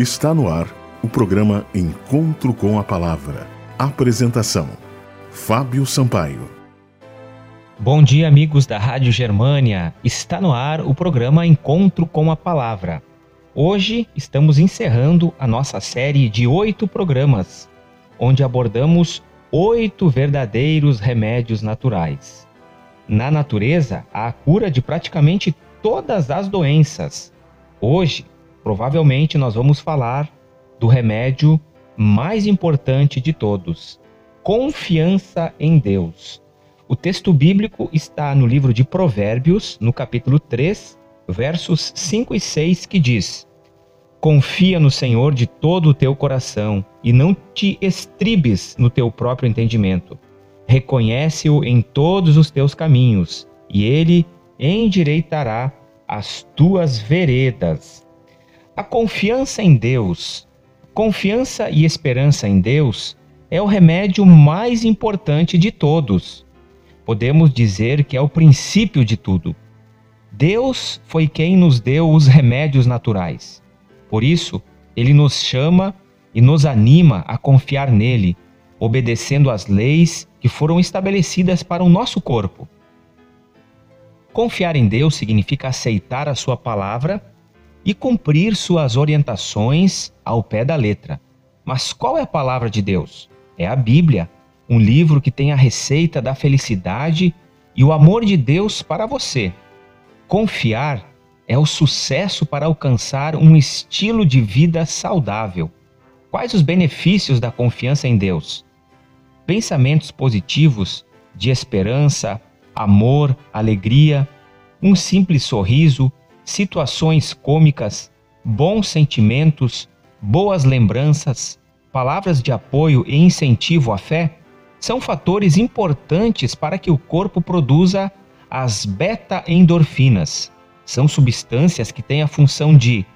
Está no ar o programa Encontro com a Palavra. Apresentação: Fábio Sampaio. Bom dia, amigos da Rádio Germânia. Está no ar o programa Encontro com a Palavra. Hoje estamos encerrando a nossa série de oito programas, onde abordamos oito verdadeiros remédios naturais. Na natureza, há a cura de praticamente todas as doenças. Hoje, provavelmente, nós vamos falar do remédio mais importante de todos: confiança em Deus. O texto bíblico está no livro de Provérbios, no capítulo 3, versos 5 e 6, que diz: Confia no Senhor de todo o teu coração e não te estribes no teu próprio entendimento. Reconhece-o em todos os teus caminhos, e ele endireitará as tuas veredas. A confiança em Deus, confiança e esperança em Deus é o remédio mais importante de todos. Podemos dizer que é o princípio de tudo. Deus foi quem nos deu os remédios naturais. Por isso, ele nos chama e nos anima a confiar nele, obedecendo às leis que foram estabelecidas para o nosso corpo. Confiar em Deus significa aceitar a sua palavra e cumprir suas orientações ao pé da letra. Mas qual é a palavra de Deus? É a Bíblia, um livro que tem a receita da felicidade e o amor de Deus para você. Confiar é o sucesso para alcançar um estilo de vida saudável. Quais os benefícios da confiança em Deus? Pensamentos positivos de esperança, amor, alegria, um simples sorriso, situações cômicas, bons sentimentos, boas lembranças, palavras de apoio e incentivo à fé são fatores importantes para que o corpo produza as beta-endorfinas, são substâncias que têm a função de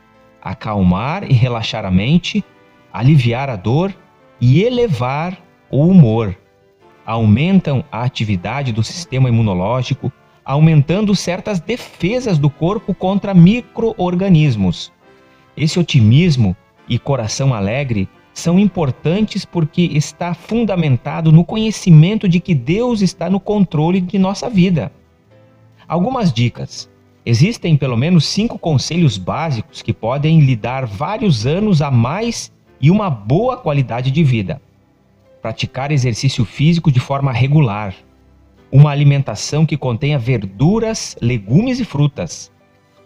acalmar e relaxar a mente, aliviar a dor e elevar o humor. Aumentam a atividade do sistema imunológico, aumentando certas defesas do corpo contra microorganismos. Esse otimismo e coração alegre são importantes porque está fundamentado no conhecimento de que Deus está no controle de nossa vida. Algumas dicas. Existem pelo menos cinco conselhos básicos que podem lhe dar vários anos a mais e uma boa qualidade de vida. Praticar exercício físico de forma regular. Uma alimentação que contenha verduras, legumes e frutas.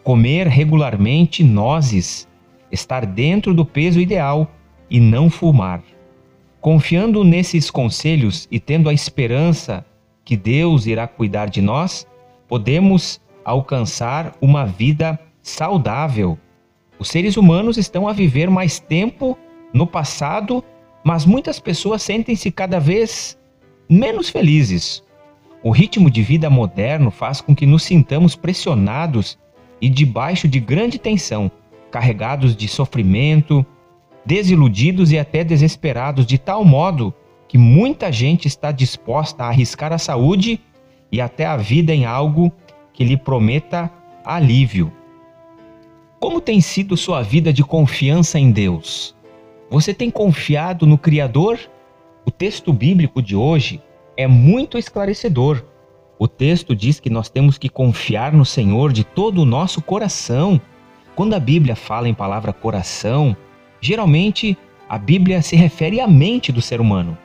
Comer regularmente nozes. Estar dentro do peso ideal e não fumar. Confiando nesses conselhos e tendo a esperança que Deus irá cuidar de nós, podemos alcançar uma vida saudável. Os seres humanos estão a viver mais tempo no passado, mas muitas pessoas sentem-se cada vez menos felizes. O ritmo de vida moderno faz com que nos sintamos pressionados e debaixo de grande tensão, carregados de sofrimento, desiludidos e até desesperados, de tal modo que muita gente está disposta a arriscar a saúde e até a vida em algo que lhe prometa alívio. Como tem sido sua vida de confiança em Deus? Você tem confiado no Criador? O texto bíblico de hoje é muito esclarecedor. O texto diz que nós temos que confiar no Senhor de todo o nosso coração. Quando a Bíblia fala em palavra coração, geralmente a Bíblia se refere à mente do ser humano.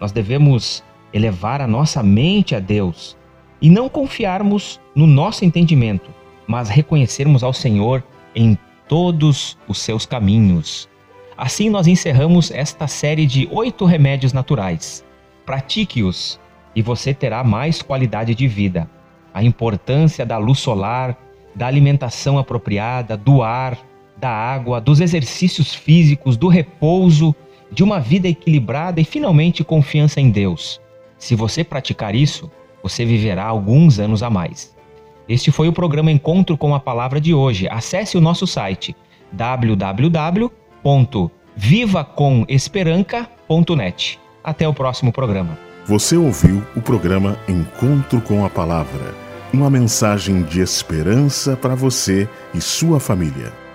Nós devemos elevar a nossa mente a Deus e não confiarmos no nosso entendimento, mas reconhecermos ao Senhor em todos os seus caminhos. Assim, nós encerramos esta série de oito remédios naturais. Pratique-os e você terá mais qualidade de vida. A importância da luz solar, da alimentação apropriada, do ar, da água, dos exercícios físicos, do repouso, de uma vida equilibrada e finalmente confiança em Deus. Se você praticar isso, você viverá alguns anos a mais. Este foi o programa Encontro com a Palavra de hoje. Acesse o nosso site www.vivacomesperanca.net. Até o próximo programa. Você ouviu o programa Encontro com a Palavra, uma mensagem de esperança para você e sua família.